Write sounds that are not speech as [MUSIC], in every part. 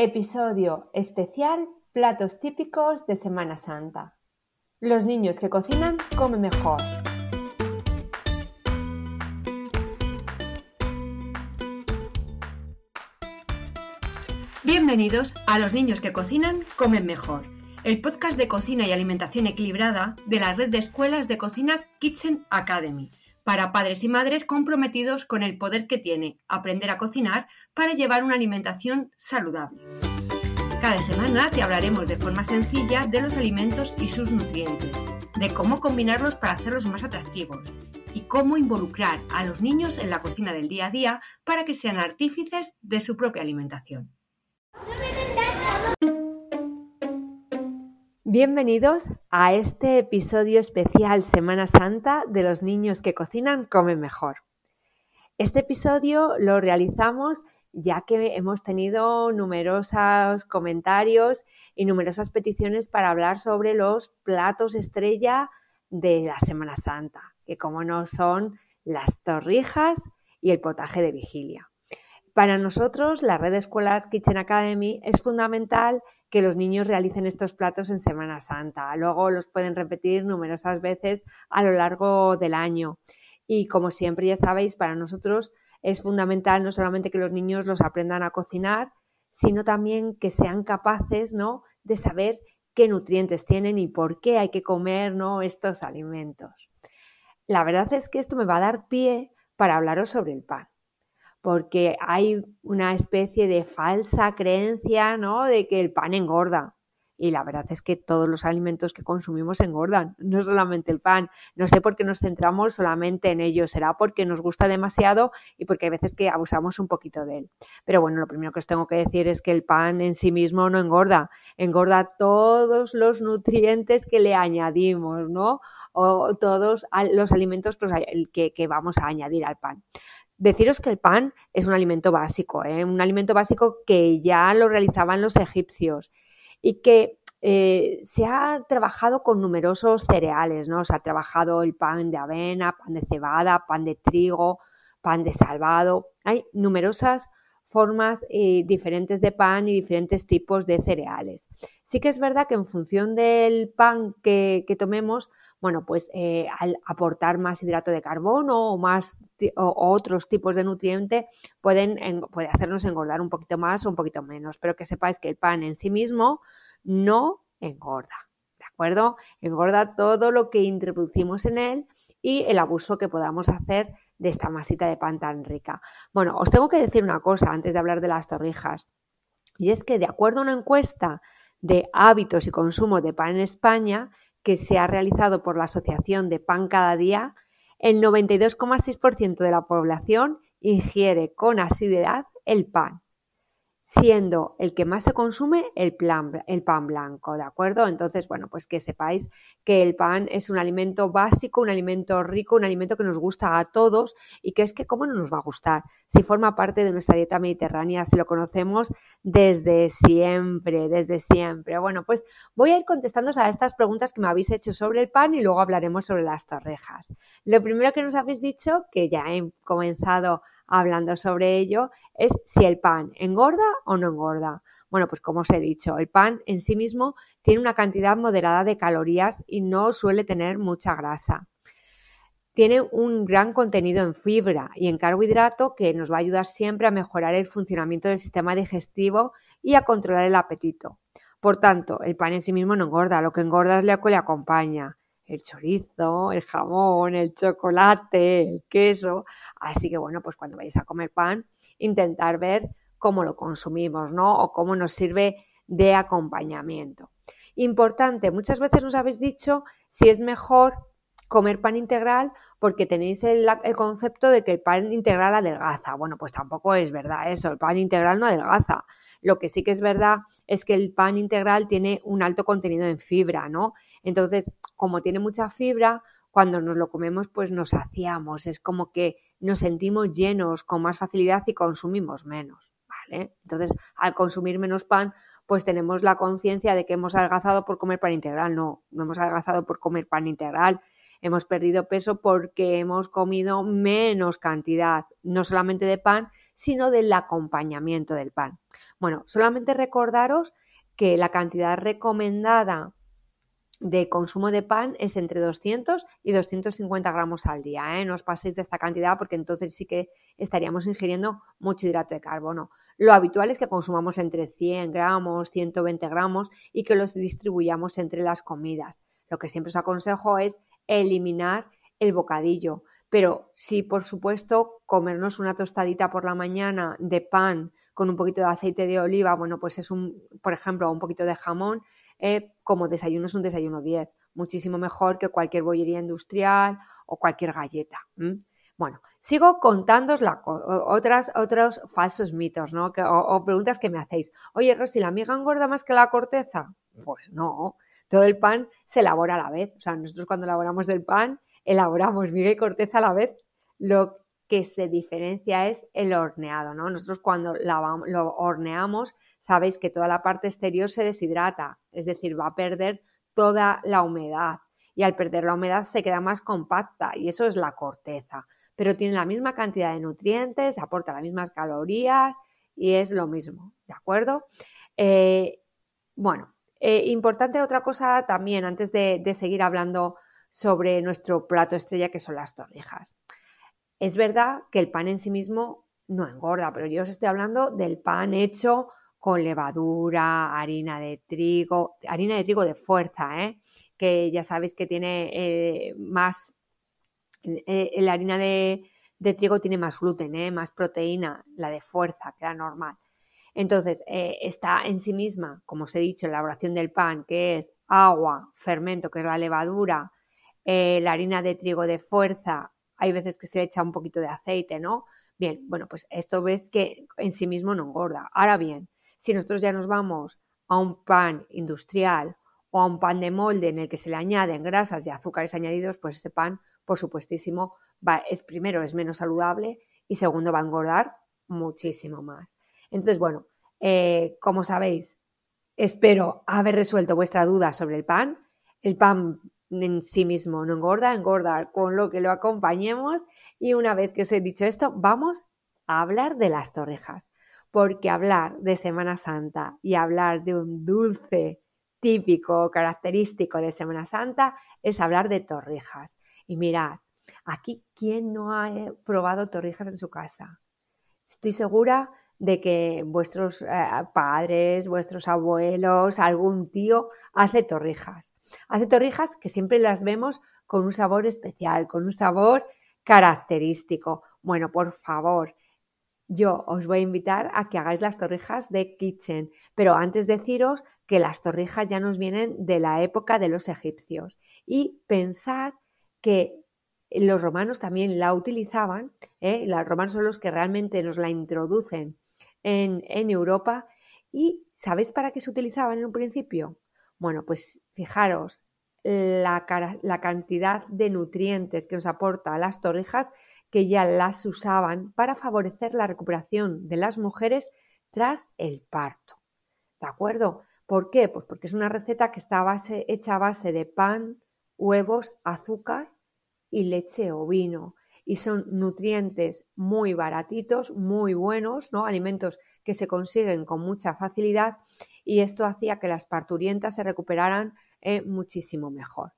Episodio especial Platos típicos de Semana Santa. Los niños que cocinan comen mejor. Bienvenidos a Los niños que cocinan comen mejor, el podcast de cocina y alimentación equilibrada de la red de escuelas de cocina Kitchen Academy para padres y madres comprometidos con el poder que tiene aprender a cocinar para llevar una alimentación saludable. Cada semana te hablaremos de forma sencilla de los alimentos y sus nutrientes, de cómo combinarlos para hacerlos más atractivos y cómo involucrar a los niños en la cocina del día a día para que sean artífices de su propia alimentación. Bienvenidos a este episodio especial Semana Santa de los niños que cocinan comen mejor. Este episodio lo realizamos ya que hemos tenido numerosos comentarios y numerosas peticiones para hablar sobre los platos estrella de la Semana Santa, que como no son las torrijas y el potaje de vigilia. Para nosotros, la red de escuelas Kitchen Academy es fundamental que los niños realicen estos platos en Semana Santa. Luego los pueden repetir numerosas veces a lo largo del año. Y como siempre ya sabéis, para nosotros es fundamental no solamente que los niños los aprendan a cocinar, sino también que sean capaces ¿no? de saber qué nutrientes tienen y por qué hay que comer ¿no? estos alimentos. La verdad es que esto me va a dar pie para hablaros sobre el pan porque hay una especie de falsa creencia, ¿no? De que el pan engorda. Y la verdad es que todos los alimentos que consumimos engordan, [LAUGHS] no solamente el pan. No sé por qué nos centramos solamente en ello. Será porque nos gusta demasiado y porque hay veces que abusamos un poquito de él. Pero bueno, lo primero que os tengo que decir es que el pan en sí mismo no engorda. Engorda todos los nutrientes que le añadimos, ¿no? O todos los alimentos que, que vamos a añadir al pan. Deciros que el pan es un alimento básico, ¿eh? un alimento básico que ya lo realizaban los egipcios y que eh, se ha trabajado con numerosos cereales, ¿no? Se ha trabajado el pan de avena, pan de cebada, pan de trigo, pan de salvado. Hay numerosas formas eh, diferentes de pan y diferentes tipos de cereales. Sí que es verdad que en función del pan que tomemos, bueno, pues eh, al aportar más hidrato de carbono o más o, otros tipos de nutriente pueden puede hacernos engordar un poquito más o un poquito menos, pero que sepáis que el pan en sí mismo no engorda, ¿de acuerdo? Engorda todo lo que introducimos en él y el abuso que podamos hacer de esta masita de pan tan rica. Bueno, os tengo que decir una cosa antes de hablar de las torrijas, y es que de acuerdo a una encuesta de hábitos y consumo de pan en España, que se ha realizado por la Asociación de Pan Cada Día, el 92,6% de la población ingiere con asiduidad el pan siendo el que más se consume el, el, pan blanco, ¿de acuerdo? Entonces, bueno, pues que sepáis que el pan es un alimento básico, un alimento rico, un alimento que nos gusta a todos y que es que cómo no nos va a gustar si forma parte de nuestra dieta mediterránea, si lo conocemos desde siempre, desde siempre. Bueno, pues voy a ir contestando a estas preguntas que me habéis hecho sobre el pan y luego hablaremos sobre las torrejas. Lo primero que nos habéis dicho, que ya he comenzado hablando sobre ello es si el pan engorda o no engorda. Bueno, pues como os he dicho, el pan en sí mismo tiene una cantidad moderada de calorías y no suele tener mucha grasa. Tiene un gran contenido en fibra y en carbohidrato que nos va a ayudar siempre a mejorar el funcionamiento del sistema digestivo y a controlar el apetito. Por tanto, el pan en sí mismo no engorda, lo que engorda es lo que le acompaña el chorizo, el jamón, el chocolate, el queso. Así que bueno, pues cuando vayáis a comer pan, intentar ver cómo lo consumimos, ¿no? O cómo nos sirve de acompañamiento. Importante, muchas veces nos habéis dicho si es mejor comer pan integral porque tenéis el, el, concepto de que el pan integral adelgaza. Bueno, pues tampoco es verdad eso, el pan integral no adelgaza. Lo que sí que es verdad es que el pan integral tiene un alto contenido en fibra, ¿no? Entonces, como tiene mucha fibra, cuando nos lo comemos, pues nos saciamos, es como que nos sentimos llenos con más facilidad y consumimos menos, ¿vale? Entonces, al consumir menos pan, pues tenemos la conciencia de que hemos adelgazado por comer pan integral. No, no hemos adelgazado por comer pan integral. Hemos perdido peso porque hemos comido menos cantidad, no solamente de pan, sino del acompañamiento del pan. Bueno, solamente recordaros que la cantidad recomendada de consumo de pan es entre 200 y 250 gramos al día. ¿eh? No os paséis de esta cantidad porque entonces sí que estaríamos ingiriendo mucho hidrato de carbono. Lo habitual es que consumamos entre 100 gramos, 120 gramos y que los distribuyamos entre las comidas. Lo que siempre os aconsejo es eliminar el bocadillo. Pero sí, por supuesto, comernos una tostadita por la mañana de pan con un poquito de aceite de oliva, bueno, pues es un, por ejemplo, un poquito de jamón, eh, como desayuno es un desayuno 10, muchísimo mejor que cualquier bollería industrial o cualquier galleta. Bueno, sigo contándos la, otras, otros falsos mitos, ¿no? o, preguntas que me hacéis. Oye, Rosy, ¿la miga engorda más que la corteza? Pues no, todo el pan se elabora a la vez. O sea, nosotros cuando elaboramos el pan, elaboramos miga y corteza a la vez. Lo que se diferencia es el horneado, ¿no? Nosotros cuando lo horneamos, sabéis que toda la parte exterior se deshidrata, es decir, va a perder toda la humedad y al perder la humedad se queda más compacta y eso es la corteza, pero tiene la misma cantidad de nutrientes, aporta las mismas calorías y es lo mismo, ¿de acuerdo? Eh, bueno, eh, importante otra cosa también antes de seguir hablando sobre nuestro plato estrella que son las torrijas. Es verdad que el pan en sí mismo no engorda, pero yo os estoy hablando del pan hecho con levadura, harina de trigo, harina de trigo de fuerza, ¿eh? que ya sabéis que tiene eh, más, eh, la harina de, trigo tiene más gluten, ¿eh? más proteína, la de fuerza, que la normal. Entonces, está en sí misma, como os he dicho, la elaboración del pan, que es agua, fermento, que es la levadura, la harina de trigo de fuerza, hay veces que se echa un poquito de aceite, ¿no? Bien, bueno, pues esto ves que en sí mismo no engorda. Ahora bien, si nosotros ya nos vamos a un pan industrial o a un pan de molde en el que se le añaden grasas y azúcares añadidos, pues ese pan, por supuestísimo, va, es primero es menos saludable y segundo va a engordar muchísimo más. Entonces, bueno, eh, como sabéis, espero haber resuelto vuestra duda sobre el pan. El pan en sí mismo no engorda, engorda con lo que lo acompañemos. Y una vez que os he dicho esto, vamos a hablar de las torrejas. Porque hablar de Semana Santa y hablar de un dulce típico, característico de Semana Santa, es hablar de torrijas. Y mirad, aquí, ¿quién no ha eh, probado torrijas en su casa? Estoy segura de que vuestros eh, padres, vuestros abuelos, algún tío hace torrijas. Hace torrijas que siempre las vemos con un sabor especial, con un sabor característico. Bueno, por favor, yo os voy a invitar a que hagáis las torrijas de Kitchen, pero antes deciros que las torrijas ya nos vienen de la época de los egipcios y pensar que los romanos también la utilizaban, ¿eh? los romanos son los que realmente nos la introducen en, en Europa y ¿sabéis para qué se utilizaban en un principio? Bueno, pues fijaros la, cantidad de nutrientes que nos aporta las torrijas que ya las usaban para favorecer la recuperación de las mujeres tras el parto. ¿De acuerdo? ¿Por qué? Pues porque es una receta que está hecha a base de pan, huevos, azúcar y leche o vino. Y son nutrientes muy baratitos, muy buenos, ¿no? Alimentos que se consiguen con mucha facilidad y esto hacía que las parturientas se recuperaran eh, muchísimo mejor.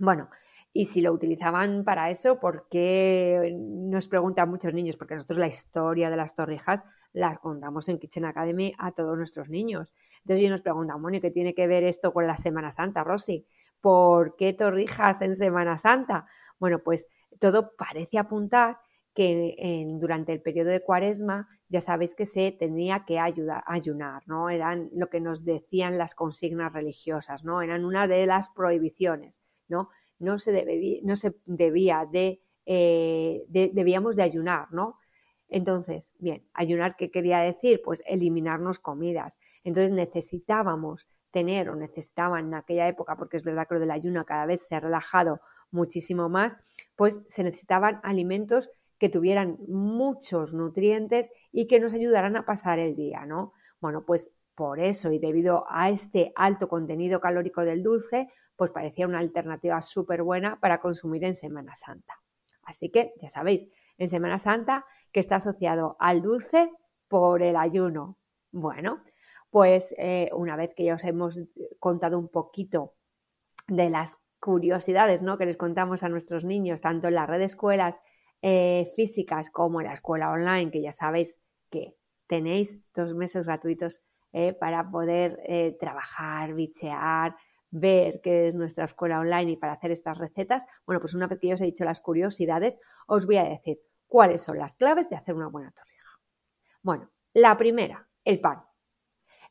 Bueno, y si lo utilizaban para eso, ¿por qué nos preguntan muchos niños? Porque nosotros la historia de las torrijas las contamos en Kitchen Academy a todos nuestros niños. Entonces ellos nos preguntan, bueno, ¿y qué tiene que ver esto con la Semana Santa, Rosy? ¿Por qué torrijas en Semana Santa? Bueno, pues todo parece apuntar que durante el periodo de cuaresma ya sabéis que se tenía que ayudar, ayunar, ¿no? Eran lo que nos decían las consignas religiosas, ¿no? Eran una de las prohibiciones, ¿no? No se, debía, no se debía eh, de, debíamos de ayunar, ¿no? Entonces, bien, ayunar, ¿qué quería decir? Pues eliminarnos comidas. Entonces necesitábamos tener o necesitaban en aquella época, porque es verdad que lo del ayuno cada vez se ha relajado muchísimo más, pues se necesitaban alimentos que tuvieran muchos nutrientes y que nos ayudaran a pasar el día, ¿no? Bueno, pues por eso y debido a este alto contenido calórico del dulce, pues parecía una alternativa súper buena para consumir en Semana Santa. Así que ya sabéis, en Semana Santa que está asociado al dulce por el ayuno. Bueno, pues eh, una vez que ya os hemos contado un poquito de las curiosidades ¿no? que les contamos a nuestros niños, tanto en las redes escuelas eh, físicas como la escuela online, que ya sabéis que tenéis dos meses gratuitos eh, para poder trabajar, bichear, ver qué es nuestra escuela online y para hacer estas recetas. Bueno, pues una vez que yo os he dicho las curiosidades, os voy a decir cuáles son las claves de hacer una buena torrija. Bueno, la primera, el pan.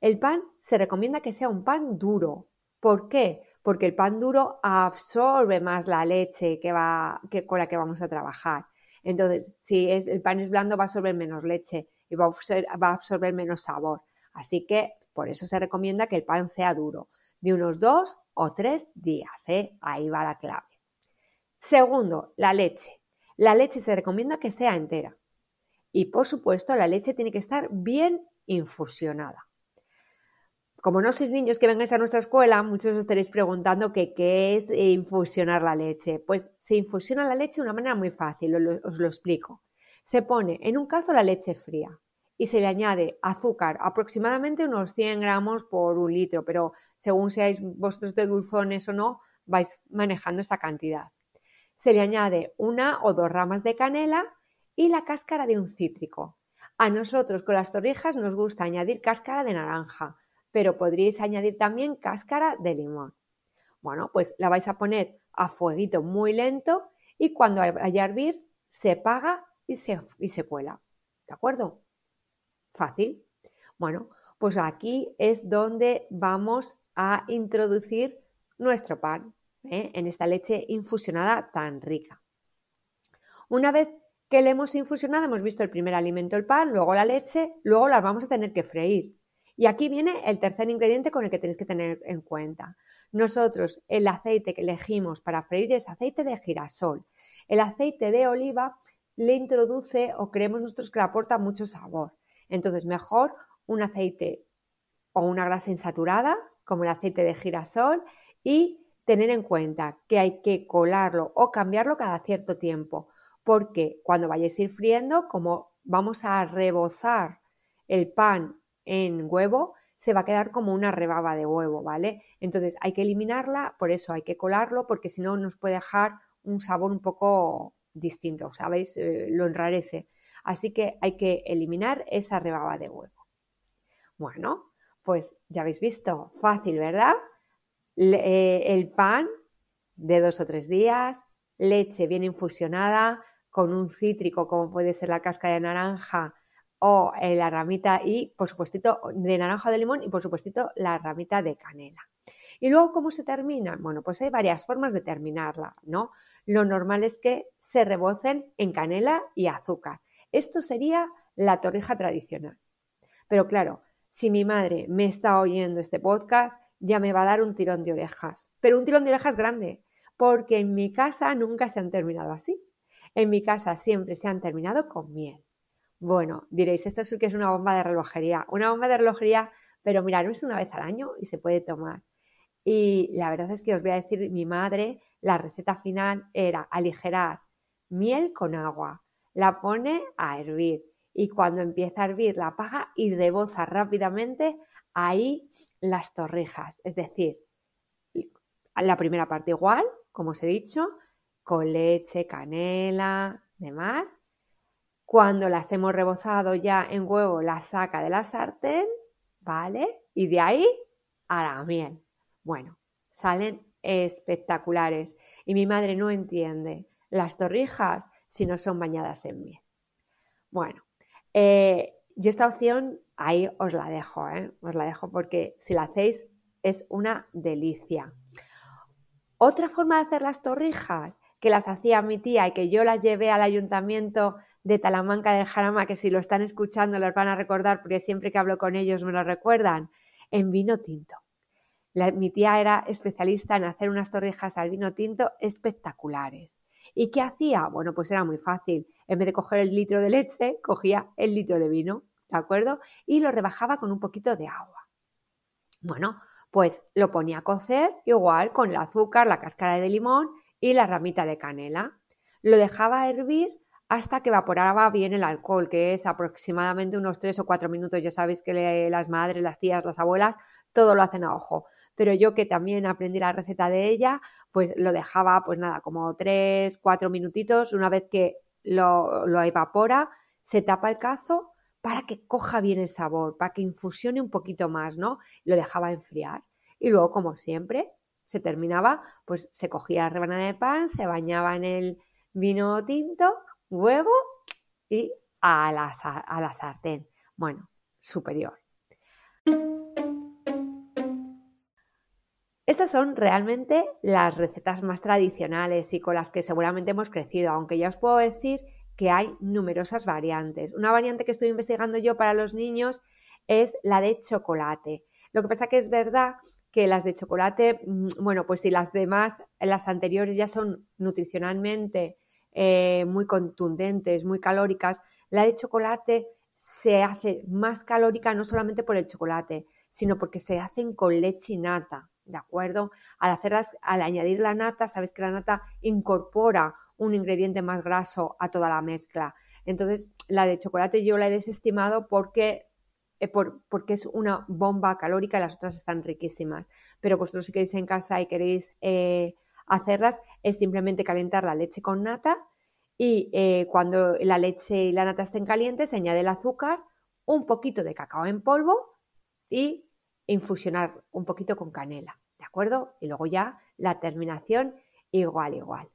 El pan se recomienda que sea un pan duro. ¿Por qué? Porque el pan duro absorbe más la leche que va, que, con la que vamos a trabajar. Entonces, si es, el pan es blando, va a absorber menos leche y va a, absorber menos sabor. Así que por eso se recomienda que el pan sea duro, de unos dos o tres días. ¿eh? Ahí va la clave. Segundo, la leche. La leche se recomienda que sea entera. Y por supuesto, la leche tiene que estar bien infusionada. Como no sois niños que vengáis a nuestra escuela, muchos os estaréis preguntando qué es infusionar la leche. Pues se infusiona la leche de una manera muy fácil, os lo explico. Se pone en un caso la leche fría y se le añade azúcar, aproximadamente unos 100 gramos por un litro, pero según seáis vosotros de dulzones o no, vais manejando esa cantidad. Se le añade una o dos ramas de canela y la cáscara de un cítrico. A nosotros con las torrijas nos gusta añadir cáscara de naranja, pero podríais añadir también cáscara de limón. Bueno, pues la vais a poner a fueguito muy lento y cuando vaya a hervir se apaga y se, y se cuela. ¿De acuerdo? Fácil. Bueno, pues aquí es donde vamos a introducir nuestro pan ¿eh? en esta leche infusionada tan rica. Una vez que le hemos infusionado, hemos visto el primer alimento, el pan, luego la leche, luego las vamos a tener que freír. Y aquí viene el tercer ingrediente con el que tenéis que tener en cuenta. Nosotros el aceite que elegimos para freír es aceite de girasol. El aceite de oliva le introduce o creemos nosotros que le aporta mucho sabor. Entonces, mejor un aceite o una grasa insaturada, como el aceite de girasol, y tener en cuenta que hay que colarlo o cambiarlo cada cierto tiempo, porque cuando vayáis a ir friendo, como vamos a rebozar el pan en huevo, se va a quedar como una rebaba de huevo, ¿vale? Entonces hay que eliminarla, por eso hay que colarlo, porque si no nos puede dejar un sabor un poco distinto, ¿sabéis? Eh, lo enrarece. Así que hay que eliminar esa rebaba de huevo. Bueno, pues ya habéis visto, fácil, ¿verdad? Eh, el pan de dos o tres días, leche bien infusionada con un cítrico como puede ser la cáscara de naranja o eh, la ramita y, por supuesto, de naranja de limón y, por supuesto, la ramita de canela. Y luego, ¿cómo se termina? Bueno, pues hay varias formas de terminarla, ¿no? Lo normal es que se rebocen en canela y azúcar. Esto sería la torrija tradicional. Pero claro, si mi madre me está oyendo este podcast, ya me va a dar un tirón de orejas. Pero un tirón de orejas grande, porque en mi casa nunca se han terminado así. En mi casa siempre se han terminado con miel. Bueno, diréis, esto sí que es una bomba de relojería. Una bomba de relojería, pero mira, no es una vez al año y se puede tomar. Y la verdad es que os voy a decir, mi madre, la receta final era aligerar miel con agua, la pone a hervir y cuando empieza a hervir la apaga y reboza rápidamente ahí las torrijas. Es decir, la primera parte igual, como os he dicho, con leche, canela, demás, cuando las hemos rebozado ya en huevo, las saca de la sartén, ¿vale? Y de ahí a la miel. Bueno, salen espectaculares. Y mi madre no entiende las torrijas si no son bañadas en miel. Bueno, eh, yo esta opción ahí os la dejo, ¿eh? os la dejo porque si la hacéis es una delicia. Otra forma de hacer las torrijas que las hacía mi tía y que yo las llevé al ayuntamiento de Talamanca del Jarama, que si lo están escuchando los van a recordar porque siempre que hablo con ellos me lo recuerdan, en vino tinto. mi tía era especialista en hacer unas torrijas al vino tinto espectaculares. ¿Y qué hacía? Bueno, pues era muy fácil. En vez de coger el litro de leche, cogía el litro de vino, ¿de acuerdo? Y lo rebajaba con un poquito de agua. Bueno, pues lo ponía a cocer igual con el azúcar, la cáscara de limón y la ramita de canela. Lo dejaba hervir hasta que evaporaba bien el alcohol, que es aproximadamente unos 3 o 4 minutos. Ya sabéis que las madres, las tías, las abuelas, todo lo hacen a ojo. Pero yo que también aprendí la receta de ella, pues lo dejaba, pues nada, como 3, 4 minutitos. Una vez que lo, lo evapora, se tapa el cazo para que coja bien el sabor, para que infusione un poquito más, ¿no? Lo dejaba enfriar. Y luego, como siempre, se terminaba, pues se cogía la rebanada de pan, se bañaba en el vino tinto, huevo y a la, a la sartén. Bueno, superior. Estas son realmente las recetas más tradicionales y con las que seguramente hemos crecido, aunque ya os puedo decir que hay numerosas variantes. Una variante que estoy investigando yo para los niños es la de chocolate. Lo que pasa que es verdad que las de chocolate, mm, bueno, pues si las demás, las anteriores ya son nutricionalmente eh, muy contundentes, muy calóricas, la de chocolate se hace más calórica no solamente por el chocolate, sino porque se hacen con leche y nata, ¿de acuerdo? Al hacerlas, al añadir la nata, sabes que la nata incorpora un ingrediente más graso a toda la mezcla. Entonces, la de chocolate yo la he desestimado porque, eh, porque es una bomba calórica y las otras están riquísimas. Pero vosotros si queréis en casa y queréis eh, hacerlas, es simplemente calentar la leche con nata y eh, cuando la leche y la nata estén calientes, se añade el azúcar, un poquito de cacao en polvo y infusionar un poquito con canela, ¿de acuerdo? Y luego ya la terminación igual, igual.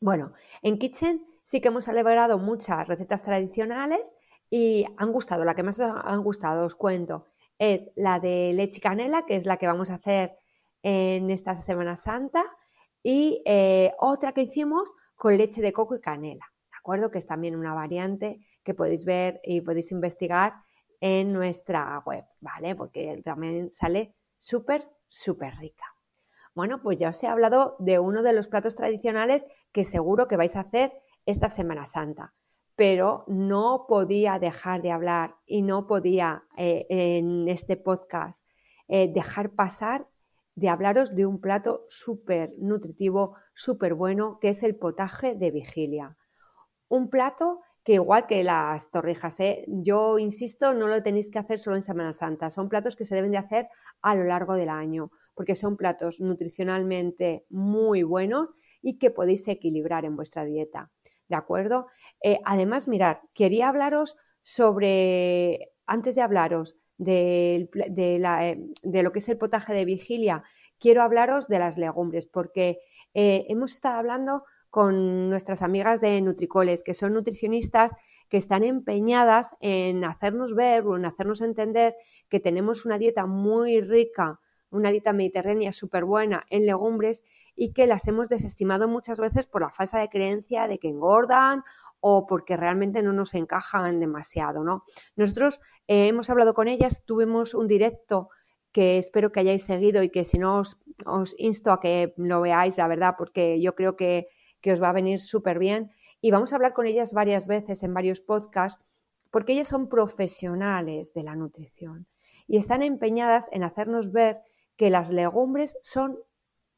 Bueno, en Kitchen sí que hemos elaborado muchas recetas tradicionales y han gustado. La que más os han gustado, os cuento, es la de leche y canela, que es la que vamos a hacer en esta Semana Santa, y eh, otra que hicimos con leche de coco y canela, ¿de acuerdo? Que es también una variante que podéis ver y podéis investigar en nuestra web, ¿vale? Porque también sale súper, súper rica. Bueno, pues ya os he hablado de uno de los platos tradicionales que seguro que vais a hacer esta Semana Santa, pero no podía dejar de hablar y no podía eh, en este podcast eh, dejar pasar de hablaros de un plato súper nutritivo, súper bueno, que es el potaje de vigilia. Un plato que igual que las torrijas, ¿eh? yo insisto, no lo tenéis que hacer solo en Semana Santa, son platos que se deben de hacer a lo largo del año porque son platos nutricionalmente muy buenos y que podéis equilibrar en vuestra dieta. ¿De acuerdo? Eh, además, mirar, quería hablaros sobre, antes de hablaros de, eh, de, lo que es el potaje de vigilia, quiero hablaros de las legumbres, porque eh, hemos estado hablando con nuestras amigas de Nutricoles, que son nutricionistas que están empeñadas en hacernos ver o en hacernos entender que tenemos una dieta muy rica una dieta mediterránea súper buena en legumbres y que las hemos desestimado muchas veces por la falsa de creencia de que engordan o porque realmente no nos encajan demasiado, ¿no? Nosotros eh, hemos hablado con ellas, tuvimos un directo que espero que hayáis seguido y que si no os, insto a que lo veáis, la verdad, porque yo creo que, que os va a venir súper bien. Y vamos a hablar con ellas varias veces en varios podcasts, porque ellas son profesionales de la nutrición y están empeñadas en hacernos ver que las legumbres son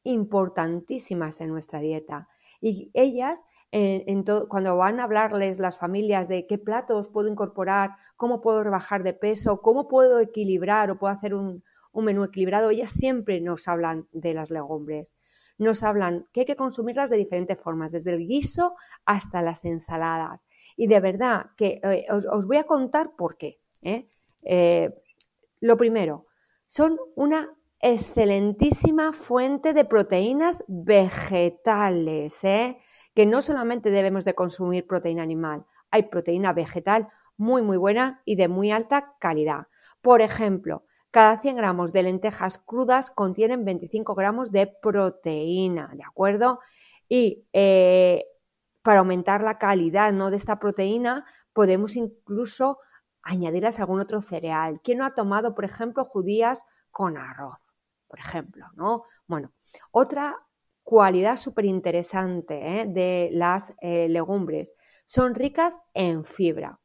importantísimas en nuestra dieta. Y ellas, cuando van a hablarles las familias de qué platos puedo incorporar, cómo puedo rebajar de peso, cómo puedo equilibrar o puedo hacer un, un menú equilibrado, ellas siempre nos hablan de las legumbres. Nos hablan que hay que consumirlas de diferentes formas, desde el guiso hasta las ensaladas. Y de verdad que eh, os, voy a contar por qué. ¿eh? Eh, lo primero, son una excelentísima fuente de proteínas vegetales. Que no solamente debemos de consumir proteína animal, hay proteína vegetal muy muy buena y de muy alta calidad. Por ejemplo, cada 100 gramos de lentejas crudas contienen 25 gramos de proteína, ¿de acuerdo? Y eh, para aumentar la calidad ¿no? de esta proteína, podemos incluso añadirlas a algún otro cereal. ¿Quién no ha tomado, por ejemplo, judías con arroz? por ejemplo, ¿no? Bueno, otra cualidad súper interesante ¿eh? de las eh, legumbres son ricas en fibra.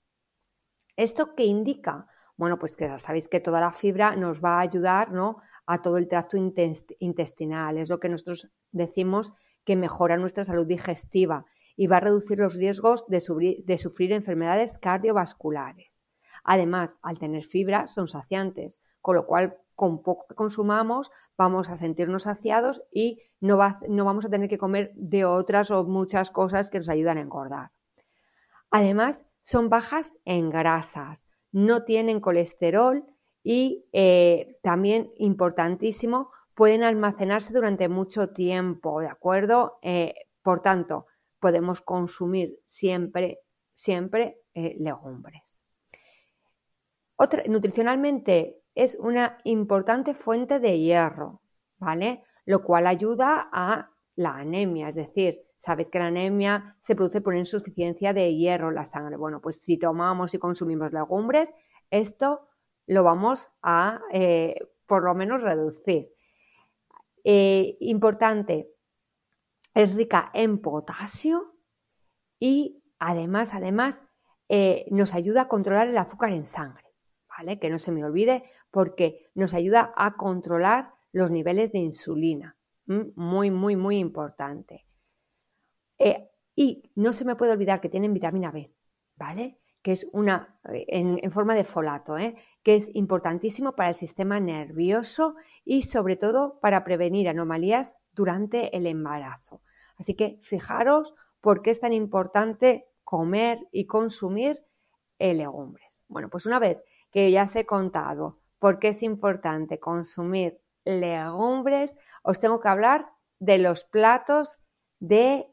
¿Esto qué indica? Bueno, pues que sabéis que toda la fibra nos va a ayudar ¿no? a todo el tracto intestinal. Es lo que nosotros decimos que mejora nuestra salud digestiva y va a reducir los riesgos de, sufrir enfermedades cardiovasculares. Además, al tener fibra son saciantes, con lo cual con poco que consumamos vamos a sentirnos saciados y no, no vamos a tener que comer de otras o muchas cosas que nos ayudan a engordar. Además, son bajas en grasas, no tienen colesterol y eh, también importantísimo, pueden almacenarse durante mucho tiempo, ¿de acuerdo? Eh, por tanto, podemos consumir siempre, siempre eh, legumbres. Nutricionalmente es una importante fuente de hierro, ¿vale? Lo cual ayuda a la anemia, es decir, sabéis que la anemia se produce por insuficiencia de hierro en la sangre. Bueno, pues si tomamos y consumimos legumbres, esto lo vamos a eh, por lo menos reducir. Eh, importante, es rica en potasio y además, además, eh, nos ayuda a controlar el azúcar en sangre, Que no se me olvide porque nos ayuda a controlar los niveles de insulina. Muy, muy, muy importante. Eh, y no se me puede olvidar que tienen vitamina B, ¿vale? Que es una, en, forma de folato, ¿eh? que es importantísimo para el sistema nervioso y sobre todo para prevenir anomalías durante el embarazo. Así que fijaros por qué es tan importante comer y consumir legumbres. Bueno, pues una vez que ya os he contado por qué es importante consumir legumbres, os tengo que hablar de los platos de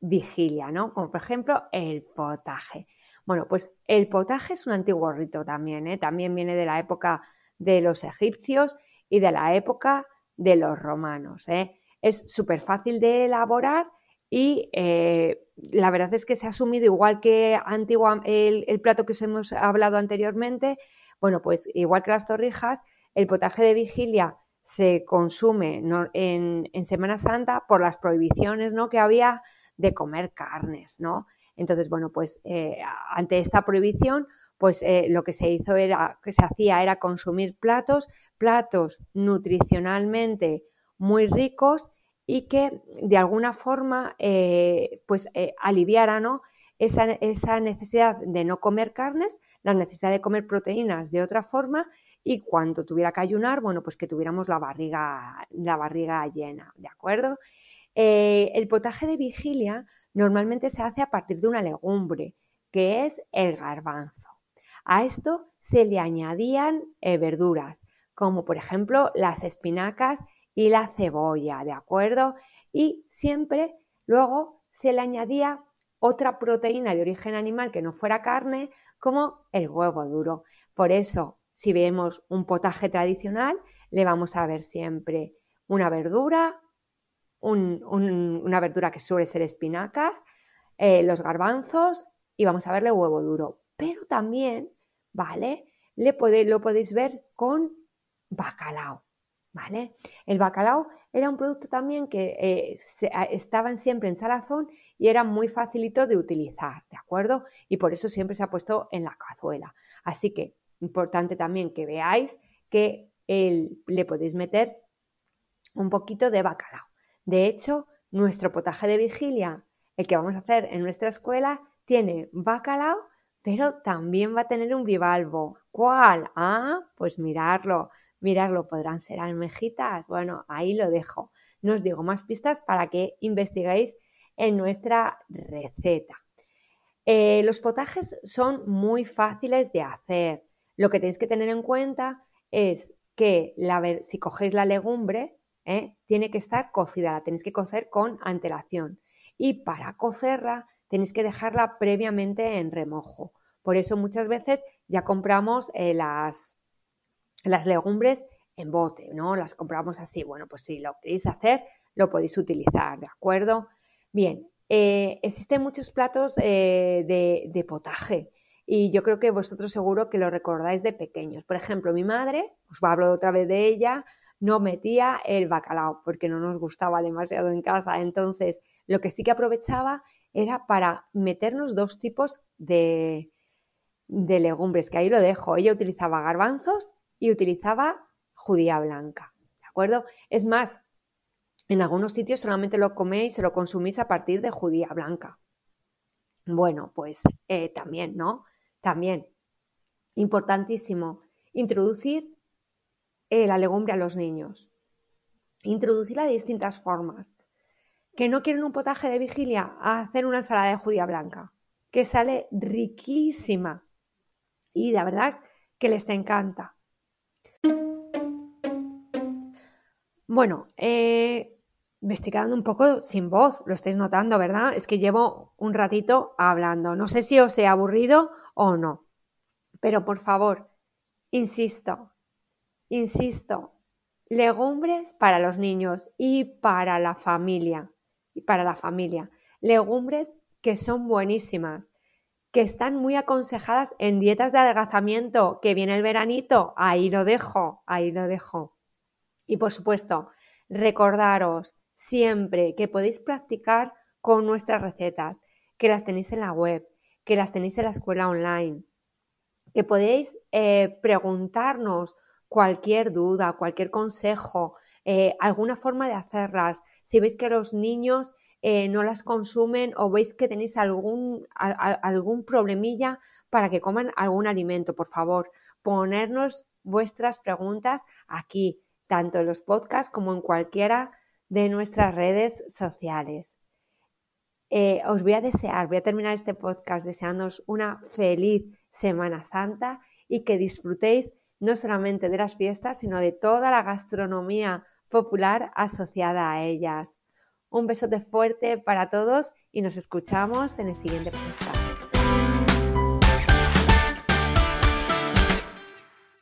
vigilia, ¿no? Como por ejemplo el potaje. Bueno, pues el potaje es un antiguo rito también, ¿eh? También viene de la época de los egipcios y de la época de los romanos, ¿eh? Es súper fácil de elaborar y eh, la verdad es que se ha asumido igual que antigua, el, plato que os hemos hablado anteriormente, bueno, pues igual que las torrijas, el potaje de vigilia se consume en, en, Semana Santa por las prohibiciones ¿no? que había de comer carnes, ¿no? Entonces, bueno, pues eh, ante esta prohibición, pues eh, lo que se hizo era, que se hacía era consumir platos, platos nutricionalmente muy ricos y que de alguna forma eh, pues aliviara ¿no? esa, esa, necesidad de no comer carnes, la necesidad de comer proteínas de otra forma y cuando tuviera que ayunar, bueno, pues que tuviéramos la barriga, la barriga llena, ¿de acuerdo? Eh, el potaje de vigilia normalmente se hace a partir de una legumbre, que es el garbanzo. A esto se le añadían eh, verduras, como por ejemplo las espinacas y la cebolla, ¿de acuerdo? Y siempre luego se le añadía otra proteína de origen animal que no fuera carne, como el huevo duro. Por eso, si vemos un potaje tradicional, le vamos a ver siempre una verdura, una verdura que suele ser espinacas, eh, los garbanzos y vamos a verle huevo duro. Pero también, ¿vale? Le lo podéis ver con bacalao, ¿vale? El bacalao era un producto también que eh, estaban siempre en salazón y era muy facilito de utilizar, ¿de acuerdo? Y por eso siempre se ha puesto en la cazuela. Así que, importante también que veáis que le podéis meter un poquito de bacalao. De hecho, nuestro potaje de vigilia, el que vamos a hacer en nuestra escuela, tiene bacalao, pero también va a tener un bivalvo. ¿Cuál? Ah, pues mirarlo, mirarlo. ¿Podrán ser almejitas? Bueno, ahí lo dejo. No os digo más pistas para que investiguéis en nuestra receta. Eh, los potajes son muy fáciles de hacer. Lo que tenéis que tener en cuenta es que la, si cogéis la legumbre, ¿eh? tiene que estar cocida, la tenéis que cocer con antelación. Y para cocerla tenéis que dejarla previamente en remojo. Por eso muchas veces ya compramos eh, las, las legumbres en bote, ¿no? Las compramos así. Bueno, pues si lo queréis hacer, lo podéis utilizar, ¿de acuerdo? Bien, eh, existen muchos platos de, de, potaje y yo creo que vosotros seguro que lo recordáis de pequeños. Por ejemplo, mi madre, os a hablar otra vez de ella, no metía el bacalao porque no nos gustaba demasiado en casa. Entonces, lo que sí que aprovechaba era para meternos dos tipos de, de legumbres, que ahí lo dejo. Ella utilizaba garbanzos y utilizaba judía blanca. ¿De acuerdo? Es más, en algunos sitios solamente lo coméis o lo consumís a partir de judía blanca. Bueno, pues eh, también, ¿no? También, importantísimo, introducir eh, la legumbre a los niños. Introducirla de distintas formas. Que no quieren un potaje de vigilia, hacer una ensalada de judía blanca, que sale riquísima. Y la verdad que les encanta. Bueno, eh, me estoy quedando un poco sin voz, lo estáis notando, ¿verdad? Es que llevo un ratito hablando. No sé si os he aburrido o no. Pero por favor, insisto, insisto, legumbres para los niños y para la familia. Y para la familia. Legumbres que son buenísimas, que están muy aconsejadas en dietas de adelgazamiento, que viene el veranito, ahí lo dejo, ahí lo dejo. Y por supuesto, recordaros siempre que podéis practicar con nuestras recetas, que las tenéis en la web, que las tenéis en la escuela online, que podéis eh, preguntarnos cualquier duda, cualquier consejo, eh, alguna forma de hacerlas. Si veis que los niños eh, no las consumen o veis que tenéis algún, algún problemilla para que coman algún alimento, por favor, ponernos vuestras preguntas aquí, tanto en los podcasts como en cualquiera de nuestras redes sociales. Eh, os voy a desear, voy a terminar este podcast deseándoos una feliz Semana Santa y que disfrutéis no solamente de las fiestas, sino de toda la gastronomía popular asociada a ellas. Un besote fuerte para todos y nos escuchamos en el siguiente.